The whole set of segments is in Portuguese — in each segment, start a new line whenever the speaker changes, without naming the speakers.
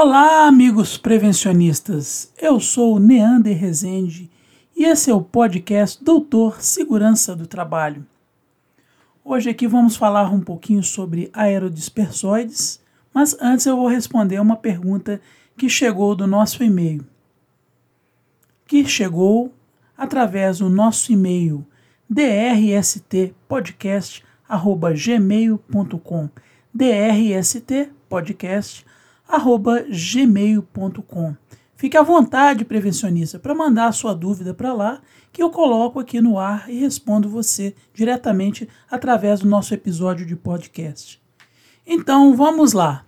Olá, amigos prevencionistas. Eu sou Neander Rezende e esse é o podcast Doutor Segurança do Trabalho. Hoje aqui vamos falar um pouquinho sobre aerodispersóides, mas antes eu vou responder uma pergunta que chegou do nosso e-mail. Que chegou através do nosso e-mail drstpodcast@gmail.com. drstpodcast@gmail.com. Fique à vontade, prevencionista, para mandar a sua dúvida para lá, que eu coloco aqui no ar e respondo você diretamente através do nosso episódio de podcast. Então, vamos lá.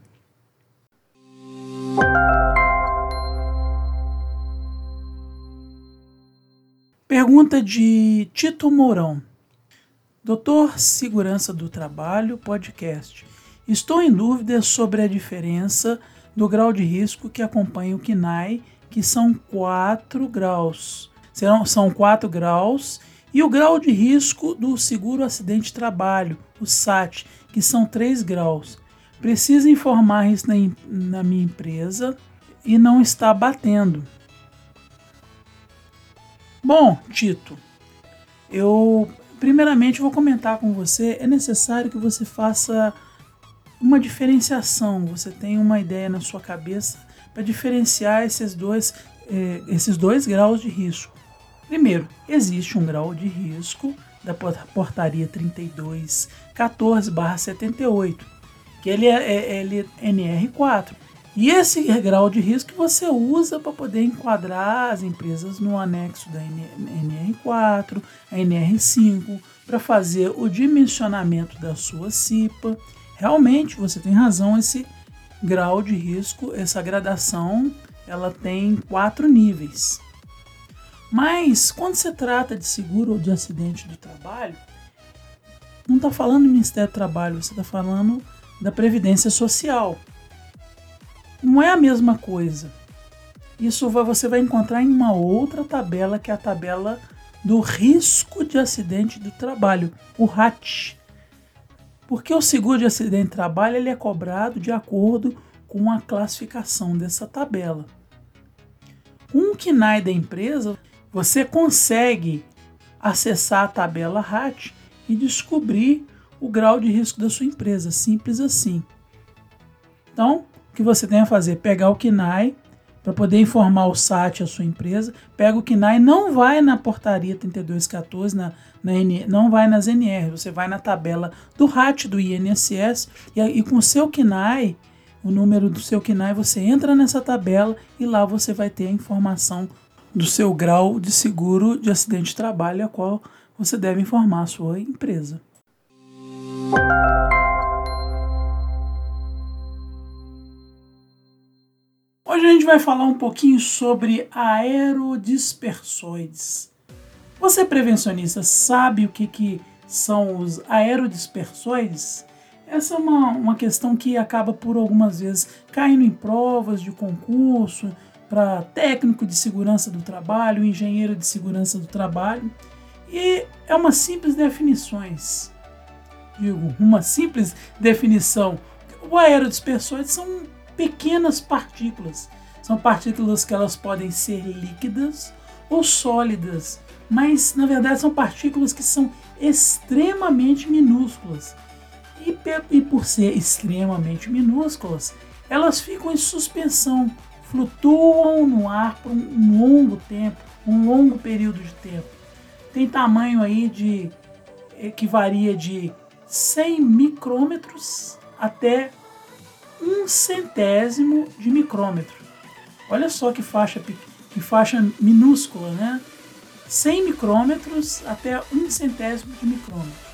Pergunta de Tito Mourão. Doutor Segurança do Trabalho, podcast. Estou em dúvida sobre a diferença do grau de risco que acompanha o KNAI, que são 4 graus. Serão, são 4 graus. E o grau de risco do seguro acidente de trabalho, o SAT, que são 3 graus. Preciso informar isso na, na minha empresa e não está batendo. Bom, Tito, eu primeiramente vou comentar com você. É necessário que você faça uma diferenciação, você tem uma ideia na sua cabeça para diferenciar esses dois, eh, esses dois graus de risco. Primeiro, existe um grau de risco da portaria 3214/78, que ele é, é, ele é NR4. E esse grau de risco você usa para poder enquadrar as empresas no anexo da NR4, a NR5, para fazer o dimensionamento da sua CIPA realmente você tem razão, esse grau de risco, essa gradação, ela tem quatro níveis. Mas quando se trata de seguro ou de acidente do trabalho, não está falando do Ministério do Trabalho, você está falando da Previdência Social. Não é a mesma coisa. Isso você vai encontrar em uma outra tabela, que é a tabela do risco de acidente do trabalho, o RAT. Porque o seguro de acidente de trabalho ele é cobrado de acordo com a classificação dessa tabela. Com o KNAI da empresa, você consegue acessar a tabela RAT e descobrir o grau de risco da sua empresa, simples assim. Então, o que você tem a fazer? Pegar o KNAI para poder informar o SAT, a sua empresa, pega o KNAI, não vai na portaria 3214, na, na N, não vai nas NR, você vai na tabela do RAT do INSS e, e com o seu KNAI, o número do seu KNAI, você entra nessa tabela e lá você vai ter a informação do seu grau de seguro de acidente de trabalho, a qual você deve informar a sua empresa. Hoje a gente vai falar um pouquinho sobre aerodispersões. Você, prevencionista, sabe o que, que são os aerodispersões? Essa é uma, uma questão que acaba por algumas vezes caindo em provas de concurso para técnico de segurança do trabalho, engenheiro de segurança do trabalho. E é uma simples definições. Digo, uma simples definição. O aerodispersões são pequenas partículas. São partículas que elas podem ser líquidas ou sólidas, mas na verdade são partículas que são extremamente minúsculas. E, e por ser extremamente minúsculas, elas ficam em suspensão, flutuam no ar por um longo tempo, um longo período de tempo. Tem tamanho aí de que varia de 100 micrômetros até um centésimo de micrômetro. Olha só que faixa, que faixa minúscula, né? 100 micrômetros até um centésimo de micrômetros.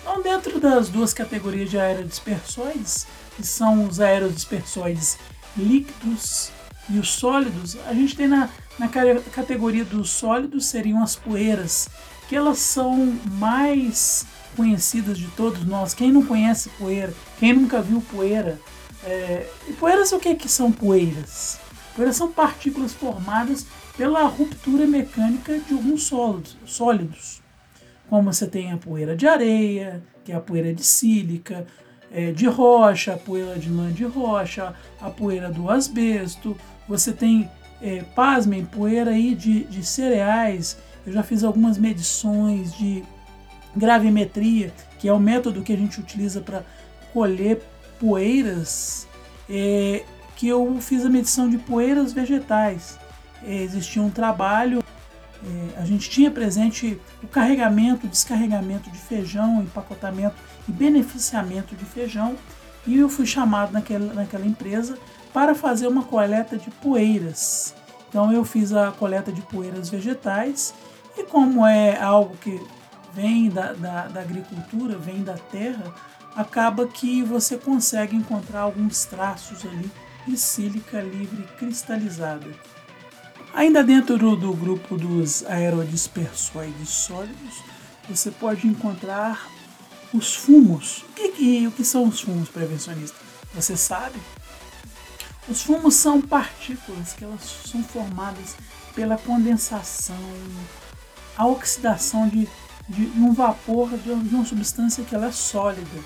Então, dentro das duas categorias de aerodispersóides, que são os aerodispersóides líquidos e os sólidos, a gente tem na, na categoria dos sólidos seriam as poeiras, que elas são mais conhecidas de todos nós. Quem não conhece poeira, quem nunca viu poeira, é, e poeiras o que, que são poeiras? Poeiras são partículas formadas pela ruptura mecânica de alguns sólidos, sólidos. Como você tem a poeira de areia, que é a poeira de sílica, é, de rocha, a poeira de lã de rocha, a poeira do asbesto, você tem, é, pasmem, poeira aí de, de cereais. Eu já fiz algumas medições de gravimetria, que é o método que a gente utiliza para colher poeiras, é, que eu fiz a medição de poeiras vegetais. É, existia um trabalho, é, a gente tinha presente o carregamento, descarregamento de feijão, empacotamento e beneficiamento de feijão, e eu fui chamado naquela, naquela empresa para fazer uma coleta de poeiras. Então eu fiz a coleta de poeiras vegetais e como é algo que vem da, da, da agricultura, vem da terra, acaba que você consegue encontrar alguns traços ali de sílica livre cristalizada. Ainda dentro do, grupo dos aerodispersoides sólidos, você pode encontrar os fumos. O que, que, o que são os fumos prevencionistas? Você sabe? Os fumos são partículas que elas são formadas pela condensação, a oxidação de, de um vapor de, uma substância que ela é sólida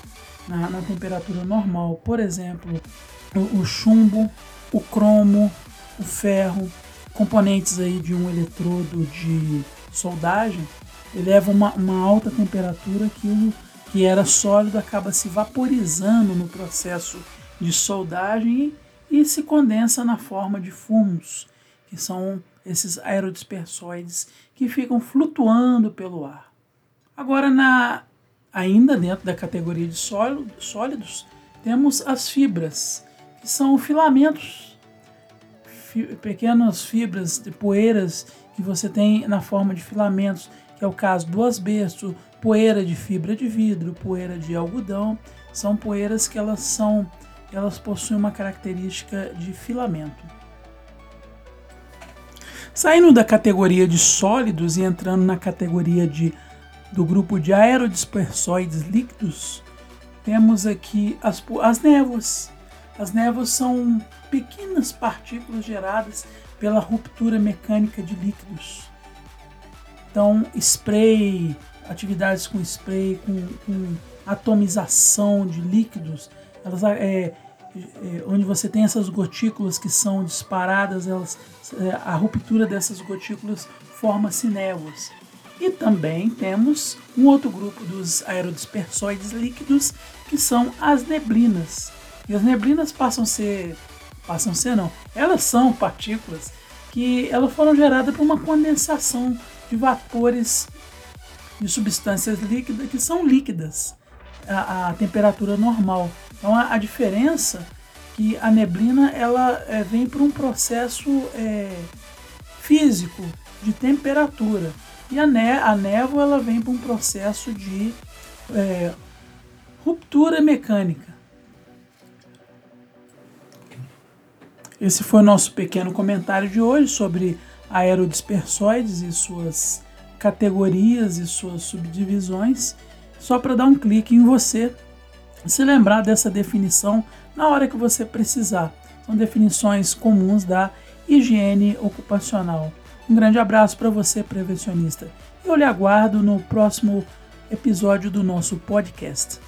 na, na temperatura normal. Por exemplo, o, o, chumbo, o cromo, o ferro, componentes aí de um eletrodo de soldagem, eleva uma, uma alta temperatura que o que era sólido acaba se vaporizando no processo de soldagem e, e se condensa na forma de fumos, que são esses aerodispersoides que ficam flutuando pelo ar. Agora, na, ainda dentro da categoria de sólidos, temos as fibras, que são filamentos, fi, pequenas fibras de poeiras que você tem na forma de filamentos, que é o caso do asbesto, poeira de fibra de vidro, poeira de algodão, são poeiras que elas são elas possuem uma característica de filamento. Saindo da categoria de sólidos e entrando na categoria de, do grupo de aerodispersoides líquidos, temos aqui as, as névoas. As névoas são pequenas partículas geradas pela ruptura mecânica de líquidos. Então, spray, atividades com spray, com, com atomização de líquidos, elas, é, é, onde você tem essas gotículas que são disparadas, elas, é, a ruptura dessas gotículas forma-se névoas. E também temos um outro grupo dos aerodispersoides líquidos, que são as neblinas. E as neblinas passam a ser, passam a ser não, elas são partículas que elas foram geradas por uma condensação de vapores de substâncias líquidas que são líquidas a, a temperatura normal. Então a, a, diferença que a neblina ela é, vem por um processo é, físico de temperatura e a, ne a névoa ela vem por um processo de é, ruptura mecânica. Esse foi o nosso pequeno comentário de hoje sobre aerodispersoides e suas categorias e suas subdivisões, só para dar um clique em você se lembrar dessa definição na hora que você precisar. São definições comuns da higiene ocupacional. Um grande abraço para você, prevencionista. Eu lhe aguardo no próximo episódio do nosso podcast.